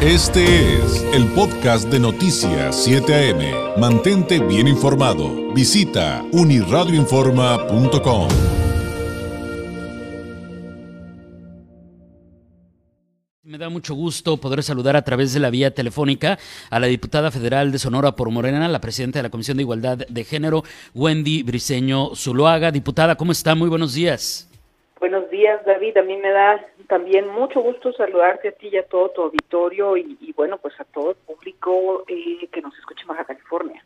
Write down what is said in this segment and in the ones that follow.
Este es el podcast de Noticias 7 AM. Mantente bien informado. Visita uniradioinforma.com. Me da mucho gusto poder saludar a través de la vía telefónica a la diputada federal de Sonora por Morena, la presidenta de la Comisión de Igualdad de Género, Wendy Briseño Zuloaga. Diputada, ¿cómo está? Muy buenos días. Buenos días, David. A mí me da también mucho gusto saludarte a ti y a todo tu auditorio y, bueno, pues a todo el público eh, que nos escucha en Baja California.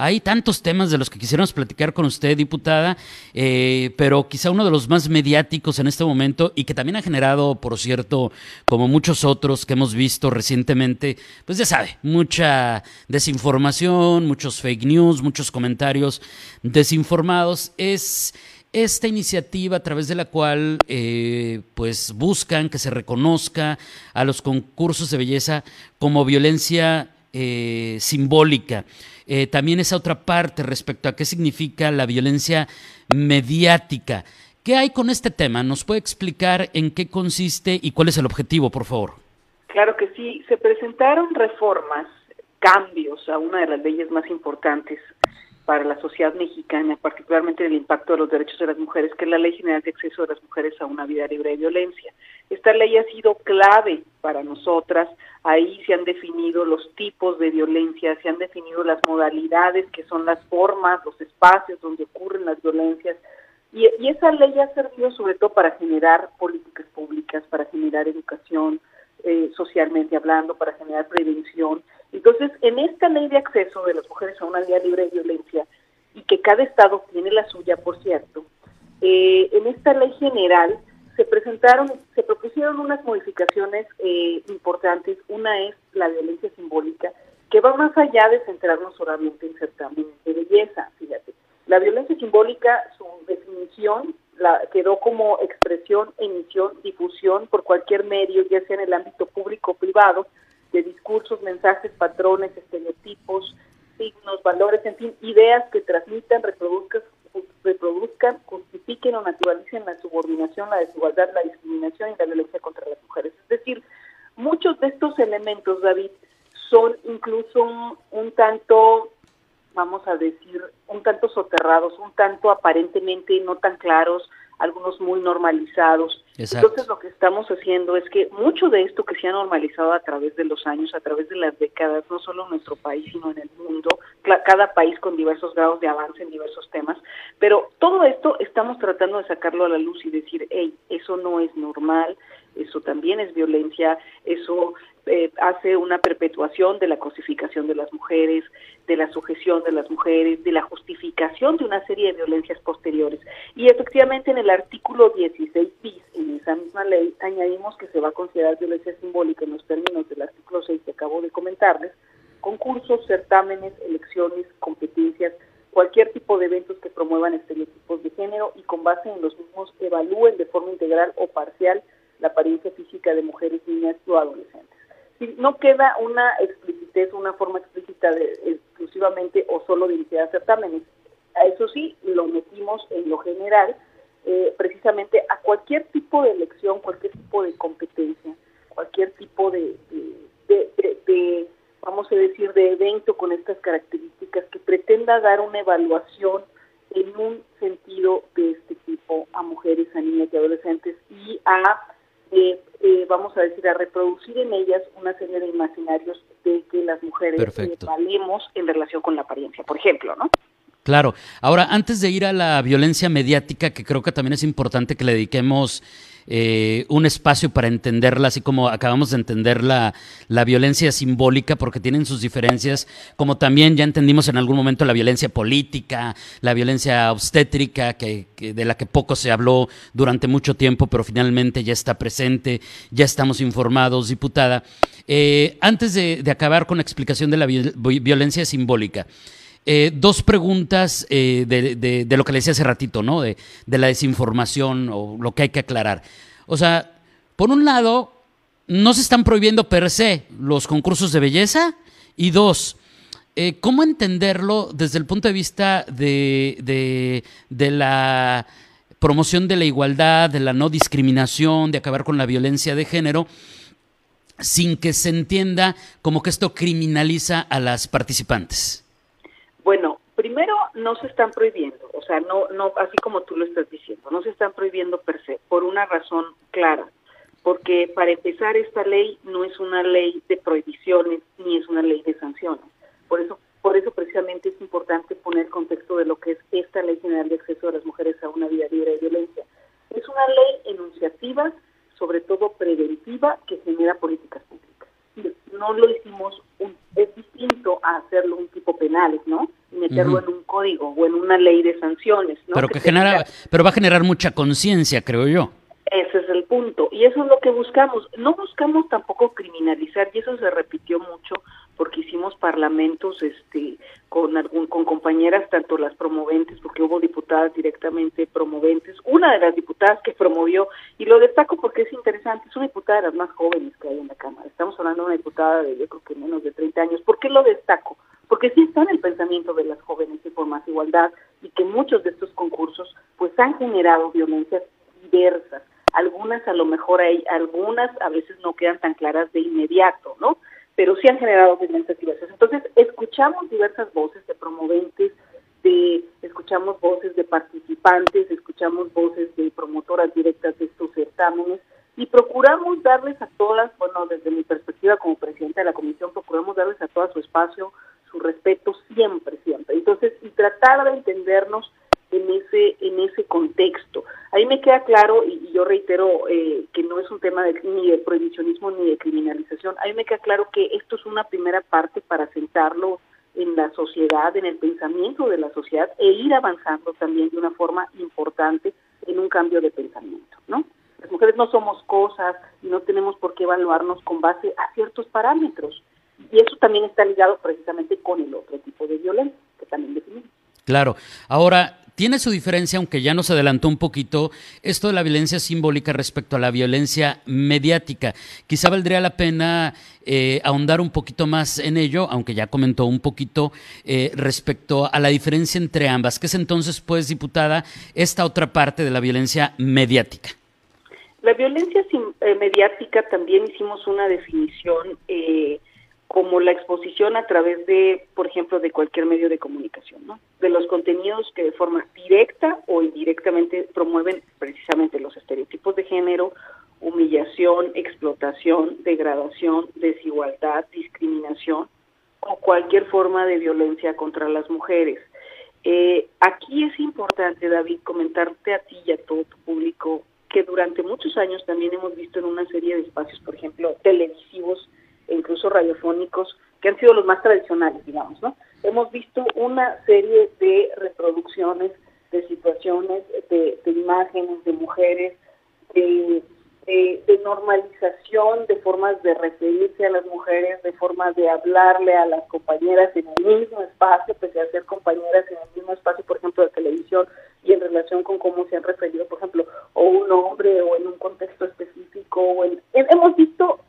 Hay tantos temas de los que quisiéramos platicar con usted, diputada, eh, pero quizá uno de los más mediáticos en este momento y que también ha generado, por cierto, como muchos otros que hemos visto recientemente, pues ya sabe, mucha desinformación, muchos fake news, muchos comentarios desinformados, es esta iniciativa a través de la cual eh, pues buscan que se reconozca a los concursos de belleza como violencia eh, simbólica. Eh, también esa otra parte respecto a qué significa la violencia mediática. ¿Qué hay con este tema? ¿Nos puede explicar en qué consiste y cuál es el objetivo, por favor? Claro que sí. Se presentaron reformas, cambios a una de las leyes más importantes para la sociedad mexicana, particularmente el impacto de los derechos de las mujeres, que es la Ley General de Acceso de las Mujeres a una Vida Libre de Violencia. Esta ley ha sido clave para nosotras, ahí se han definido los tipos de violencia, se han definido las modalidades, que son las formas, los espacios donde ocurren las violencias, y, esa ley ha servido sobre todo para generar políticas públicas, para generar educación, eh, socialmente hablando, para generar prevención. Entonces, en esta ley de acceso de las mujeres a una vida libre de violencia, y que cada estado tiene la suya, por cierto, eh, en esta ley general se presentaron, se propusieron unas modificaciones eh, importantes. Una es la violencia simbólica, que va más allá de centrarnos solamente en certámenes de belleza, fíjate. La violencia simbólica, su definición la, quedó como expresión, emisión, difusión por cualquier medio, ya sea en el ámbito público o privado, de discursos, mensajes, patrones, estereotipos, signos, valores, en fin, ideas que transmitan, reproduzcan, reproduzcan, justifiquen o naturalicen la subordinación, la desigualdad, la discriminación y la violencia contra las mujeres. Es decir, muchos de estos elementos, David, son incluso un tanto vamos a decir, un tanto soterrados, un tanto aparentemente no tan claros, algunos muy normalizados. Entonces lo que estamos haciendo es que mucho de esto que se ha normalizado a través de los años, a través de las décadas, no solo en nuestro país, sino en el mundo, cada país con diversos grados de avance en diversos temas, pero todo esto estamos tratando de sacarlo a la luz y decir, hey, eso no es normal, eso también es violencia, eso eh, hace una perpetuación de la cosificación de las mujeres, de la sujeción de las mujeres, de la justificación de una serie de violencias posteriores. Y efectivamente en el artículo 16 bis, en esa misma ley, añadimos que se va a considerar violencia simbólica en los términos del artículo 6 que acabo de comentarles, concursos, certámenes, elecciones, competencias, cualquier tipo de eventos que promuevan estereotipos de género y con base en los mismos evalúen de forma integral o parcial la apariencia física de mujeres, niñas o adolescentes no queda una explicitez, una forma explícita de, exclusivamente o solo dirigida a certámenes. A eso sí, lo metimos en lo general, eh, precisamente a cualquier tipo de elección, cualquier tipo de competencia, cualquier tipo de, de, vamos a decir, de evento con estas características que pretenda dar una evaluación en un sentido de este tipo a mujeres, a niñas y adolescentes y a eh, eh, vamos a decir, a reproducir en ellas una serie de imaginarios de que las mujeres eh, valemos en relación con la apariencia, por ejemplo, ¿no? Claro. Ahora, antes de ir a la violencia mediática, que creo que también es importante que le dediquemos eh, un espacio para entenderla, así como acabamos de entender la, la, violencia simbólica, porque tienen sus diferencias, como también ya entendimos en algún momento la violencia política, la violencia obstétrica, que, de la que poco se habló durante mucho tiempo, pero finalmente ya está presente, ya estamos informados, diputada. Eh, antes de, acabar con la explicación de la violencia simbólica, eh, dos preguntas eh, de, lo que le decía hace ratito, ¿no? De, la desinformación o lo que hay que aclarar. O sea, por un lado, no se están prohibiendo per se los concursos de belleza. Y dos, eh, ¿cómo entenderlo desde el punto de vista de, de la promoción de la igualdad, de la no discriminación, de acabar con la violencia de género? sin que se entienda como que esto criminaliza a las participantes? Bueno, primero no se están prohibiendo, o sea, no, no, así como tú lo estás diciendo, no se están prohibiendo per se, por una razón clara, porque para empezar esta ley no es una ley de prohibiciones ni es una ley de sanciones, por eso, por eso precisamente es importante poner el contexto de lo que es esta ley general de acceso de las mujeres a una vida libre de violencia. Es una ley enunciativa sobre todo preventiva, que genera políticas públicas. No lo hicimos, es distinto a hacerlo un tipo penales, ¿no? En un código o en una ley de sanciones, ¿no? Pero, que, genera, pero va a generar mucha conciencia, creo yo. Ese es el punto. Y eso es lo que buscamos. No buscamos tampoco criminalizar, y eso se repitió mucho porque hicimos parlamentos este con algún con compañeras tanto las promoventes porque hubo diputadas directamente promoventes una de las diputadas que promovió y lo destaco porque es interesante es una diputada de las más jóvenes que hay en la cámara estamos hablando de una diputada de yo creo que menos de 30 años ¿por qué lo destaco? Porque sí está en el pensamiento de las jóvenes y por más igualdad y que muchos de estos concursos pues han generado violencias diversas algunas a lo mejor hay algunas a veces no quedan tan claras de inmediato ¿no? pero sí han generado violencias diversas. Entonces, escuchamos diversas voces de promoventes, de escuchamos voces de participantes, escuchamos voces de promotoras directas de estos certámenes y procuramos darles a todas, bueno, desde mi perspectiva como presidenta de la comisión, procuramos darles a todas su espacio, su respeto siempre, siempre. Entonces, y tratar de entendernos en ese en ese contexto. Ahí me queda claro, y, yo reitero eh, que no es un tema de, ni de prohibicionismo ni de criminalización, ahí me queda claro que esto es una primera parte para sentarlo en la sociedad, en el pensamiento de la sociedad e ir avanzando también de una forma importante en un cambio de pensamiento, ¿no? Las mujeres no somos cosas y no tenemos por qué evaluarnos con base a ciertos parámetros. Y eso también está ligado precisamente con el otro tipo de violencia que también definimos. Claro. Ahora, tiene su diferencia, aunque ya nos adelantó un poquito, esto de la violencia simbólica respecto a la violencia mediática. Quizá valdría la pena eh, ahondar un poquito más en ello, aunque ya comentó un poquito eh, respecto a la diferencia entre ambas. ¿Qué es entonces, pues, diputada, esta otra parte de la violencia mediática? La violencia eh, mediática también hicimos una definición como la exposición a través de, por ejemplo, de cualquier medio de comunicación, ¿no? De los contenidos que de forma directa o indirectamente promueven precisamente los estereotipos de género, humillación, explotación, degradación, desigualdad, discriminación o cualquier forma de violencia contra las mujeres. Eh, aquí es importante, David, comentarte a ti y a todo tu público que durante muchos años también hemos visto en una serie de espacios, por ejemplo, televisivos, e incluso radiofónicos, que han sido los más tradicionales, digamos, ¿no? Hemos visto una serie de reproducciones de situaciones, de, imágenes de mujeres, de, normalización de formas de referirse a las mujeres, de formas de hablarle a las compañeras en el mismo espacio, pese a ser compañeras en el mismo espacio, por ejemplo, de televisión, y en relación con cómo se han referido, por ejemplo, o un hombre o en un contexto específico. O en, hemos visto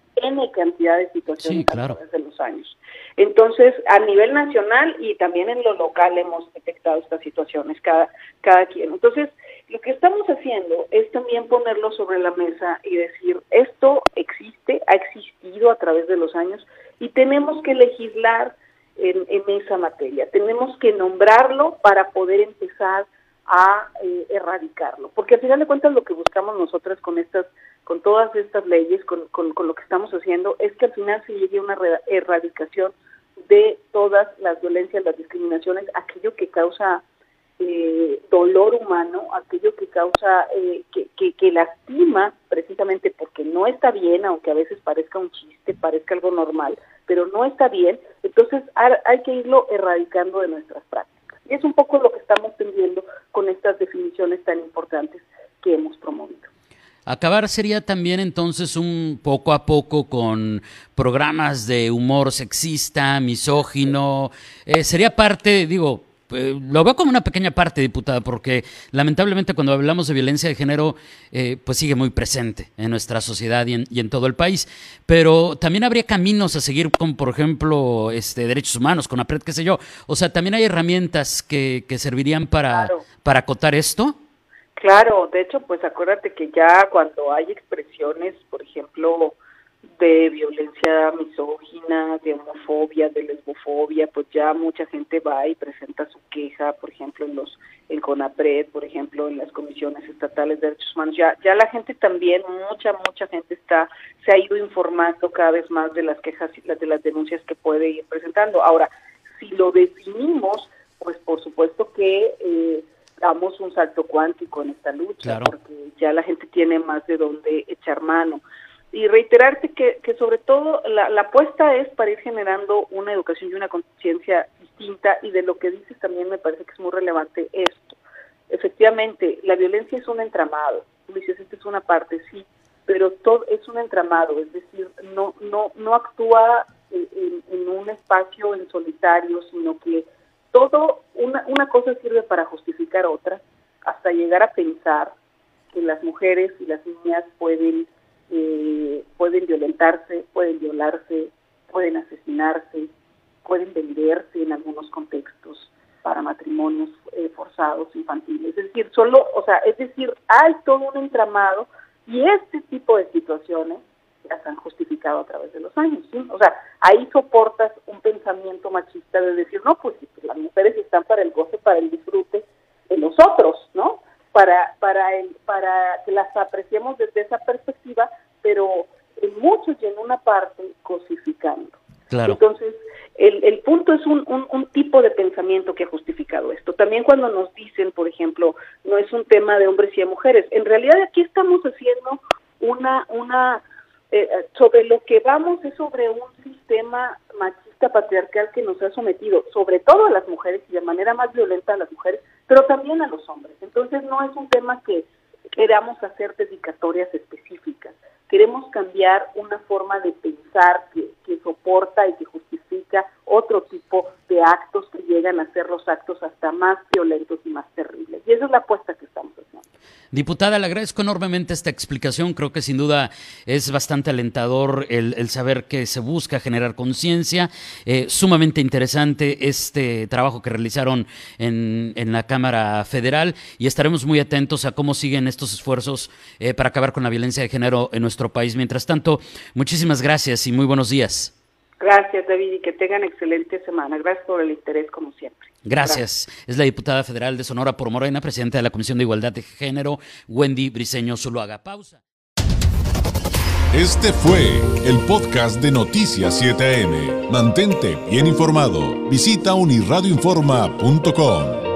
N cantidad de situaciones a través de los años. Entonces, a nivel nacional y también en lo local hemos detectado estas situaciones, cada, cada quien. Entonces, lo que estamos haciendo es también ponerlo sobre la mesa y decir, esto existe, ha existido a través de los años y tenemos que legislar en, esa materia. Tenemos que nombrarlo para poder empezar a eh, erradicarlo. Porque al final de cuentas lo que buscamos nosotras con estas con todas estas leyes, con, con, lo que estamos haciendo, es que al final se llegue a una erradicación de todas las violencias, las discriminaciones, aquello que causa eh, dolor humano, aquello que causa, eh, que, que, lastima precisamente porque no está bien, aunque a veces parezca un chiste, parezca algo normal, pero no está bien, entonces hay que irlo erradicando de nuestras prácticas. Y es un poco lo que estamos teniendo con estas definiciones tan importantes que hemos promovido. Acabar sería también entonces un poco a poco con programas de humor sexista, misógino. Eh, sería parte, digo, eh, lo veo como una pequeña parte, diputada, porque lamentablemente cuando hablamos de violencia de género, eh, pues sigue muy presente en nuestra sociedad y en, todo el país. Pero también habría caminos a seguir con, por ejemplo, este, derechos humanos, con APRED, qué sé yo. O sea, también hay herramientas que, que servirían para, para acotar esto. Claro, de hecho, pues acuérdate que ya cuando hay expresiones, por ejemplo, de violencia misógina, de homofobia, de lesbofobia, pues ya mucha gente va y presenta su queja, por ejemplo, en los en CONAPRED, por ejemplo, en las comisiones estatales de derechos humanos. Ya ya la gente también, mucha mucha gente está se ha ido informando cada vez más de las quejas y de las denuncias que puede ir presentando. Ahora, si lo definimos, pues por supuesto que eh, damos un salto cuántico en esta lucha, porque ya la gente tiene más de dónde echar mano y reiterarte que, que sobre todo la, la, apuesta es para ir generando una educación y una conciencia distinta y de lo que dices también me parece que es muy relevante esto. Efectivamente, la violencia es un entramado, tú dices, esta es una parte, sí, pero todo es un entramado, es decir, no, no, no actúa en, en un espacio en solitario, sino que todo, una, una cosa sirve para justificar otra, hasta llegar a pensar que las mujeres y las niñas pueden eh, pueden violentarse, pueden violarse, pueden asesinarse, pueden venderse en algunos contextos para matrimonios eh, forzados infantiles. Es decir, solo, o sea, es decir, hay todo un entramado y este tipo de situaciones las han justificado a través de los años. O sea, ahí soportas un pensamiento machista de decir, no, pues, mujeres están para el goce, para el disfrute de los otros, ¿no? para, para, el, para que las apreciemos desde esa perspectiva, pero en muchos y en una parte cosificando. Claro. Entonces, el, el punto es un, un, un, tipo de pensamiento que ha justificado esto. También cuando nos dicen, por ejemplo, no es un tema de hombres y de mujeres, en realidad aquí estamos haciendo una, una eh, sobre lo que vamos es sobre un sistema machista patriarcal que nos ha sometido, sobre todo a las mujeres y de manera más violenta a las mujeres, pero también a los hombres. Entonces no es un tema que queramos hacer dedicatorias específicas, queremos cambiar una forma de pensar que, que soporta y que justifica otro tipo de actos que llegan a ser los actos hasta más violentos y más terribles. Y esa es la apuesta que. Diputada, le agradezco enormemente esta explicación. Creo que sin duda es bastante alentador el, saber que se busca generar conciencia. Eh, sumamente interesante este trabajo que realizaron en, en, la Cámara Federal y estaremos muy atentos a cómo siguen estos esfuerzos eh, para acabar con la violencia de género en nuestro país. Mientras tanto, muchísimas gracias y muy buenos días. Gracias, David, y que tengan excelente semana. Gracias por el interés, como siempre. Gracias. Gracias. Es la diputada federal de Sonora por Morena, presidenta de la Comisión de Igualdad de Género, Wendy Briseño Zuluaga. Pausa. Este fue el podcast de Noticias 7am. Mantente bien informado. Visita unirradioinforma.com.